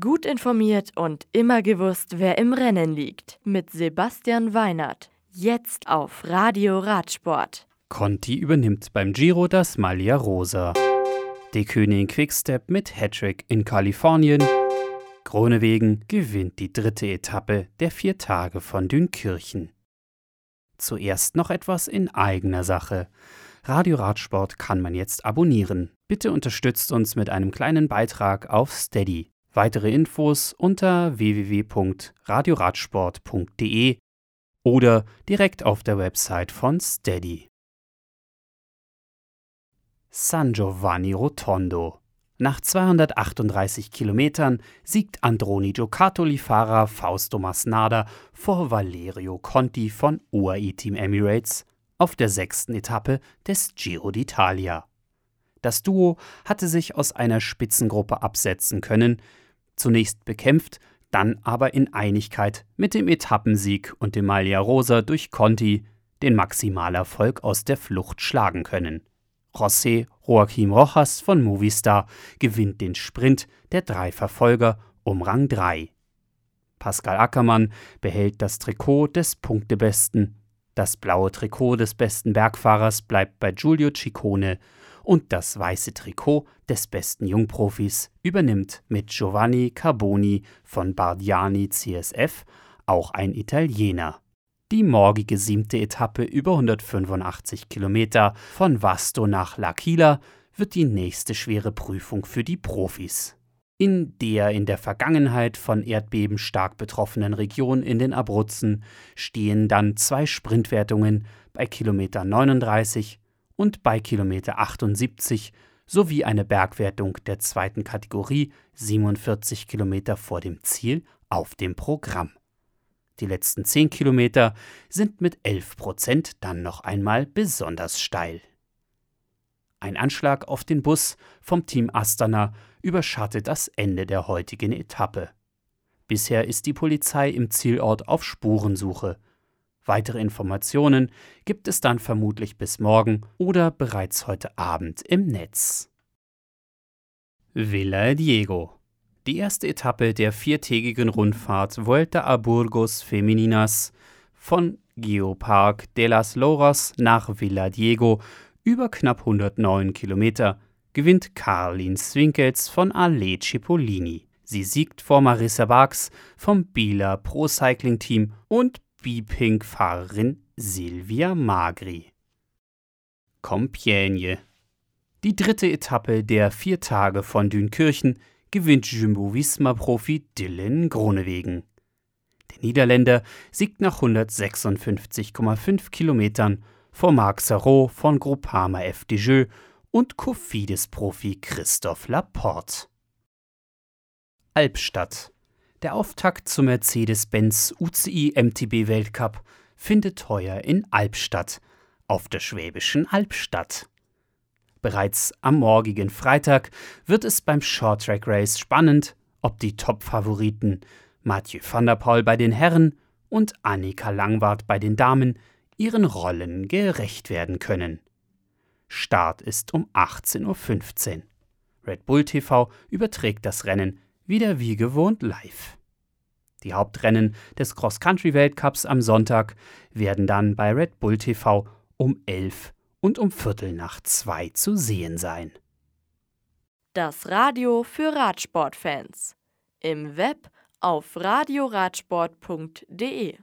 Gut informiert und immer gewusst, wer im Rennen liegt. Mit Sebastian Weinert. Jetzt auf Radio Radsport. Conti übernimmt beim Giro das Maglia Rosa. Die Königin Quickstep mit Hattrick in Kalifornien. Kronewegen gewinnt die dritte Etappe der vier Tage von Dünkirchen. Zuerst noch etwas in eigener Sache. Radio Radsport kann man jetzt abonnieren. Bitte unterstützt uns mit einem kleinen Beitrag auf Steady. Weitere Infos unter www.radioradsport.de oder direkt auf der Website von Steady. San Giovanni Rotondo. Nach 238 Kilometern siegt Androni Giocattoli-Fahrer Fausto Masnada vor Valerio Conti von UAE Team Emirates auf der sechsten Etappe des Giro d'Italia. Das Duo hatte sich aus einer Spitzengruppe absetzen können, zunächst bekämpft, dann aber in Einigkeit mit dem Etappensieg und dem Maglia Rosa durch Conti den Maximalerfolg aus der Flucht schlagen können. José Joaquim Rojas von Movistar gewinnt den Sprint der drei Verfolger um Rang 3. Pascal Ackermann behält das Trikot des Punktebesten. Das blaue Trikot des besten Bergfahrers bleibt bei Giulio Ciccone und das weiße Trikot des besten Jungprofis übernimmt mit Giovanni Carboni von Bardiani CSF auch ein Italiener. Die morgige siebte Etappe über 185 Kilometer von Vasto nach L'Aquila wird die nächste schwere Prüfung für die Profis. In der in der Vergangenheit von Erdbeben stark betroffenen Region in den Abruzzen stehen dann zwei Sprintwertungen bei Kilometer 39 und bei Kilometer 78 sowie eine Bergwertung der zweiten Kategorie 47 Kilometer vor dem Ziel auf dem Programm. Die letzten 10 Kilometer sind mit 11 Prozent dann noch einmal besonders steil. Ein Anschlag auf den Bus vom Team Astana überschattet das Ende der heutigen Etappe. Bisher ist die Polizei im Zielort auf Spurensuche. Weitere Informationen gibt es dann vermutlich bis morgen oder bereits heute Abend im Netz. Villa Diego Die erste Etappe der viertägigen Rundfahrt Vuelta a Burgos Femininas von Geopark de las Loras nach Villa Diego über knapp 109 Kilometer gewinnt Carlin Swinkels von Ale Cipollini. Sie siegt vor Marissa Barks vom Bieler Pro Cycling Team und B-Pink-Fahrerin Silvia Magri. Compiègne. Die dritte Etappe der vier Tage von Dünkirchen gewinnt Jumbo-Visma-Profi Dylan Gronewegen. Der Niederländer siegt nach 156,5 Kilometern vor Marc Sarrault von Groupama FDJ und Cofidis-Profi Christoph Laporte. Albstadt der Auftakt zum Mercedes-Benz UCI MTB Weltcup findet heuer in Albstadt, auf der Schwäbischen Albstadt. Bereits am morgigen Freitag wird es beim Short-Track Race spannend, ob die Top-Favoriten Mathieu van der Poel bei den Herren und Annika Langwart bei den Damen ihren Rollen gerecht werden können. Start ist um 18.15 Uhr. Red Bull TV überträgt das Rennen wieder wie gewohnt live. Die Hauptrennen des Cross-Country-Weltcups am Sonntag werden dann bei Red Bull TV um 11 und um Viertel nach zwei zu sehen sein. Das Radio für Radsportfans. Im Web auf radioradsport.de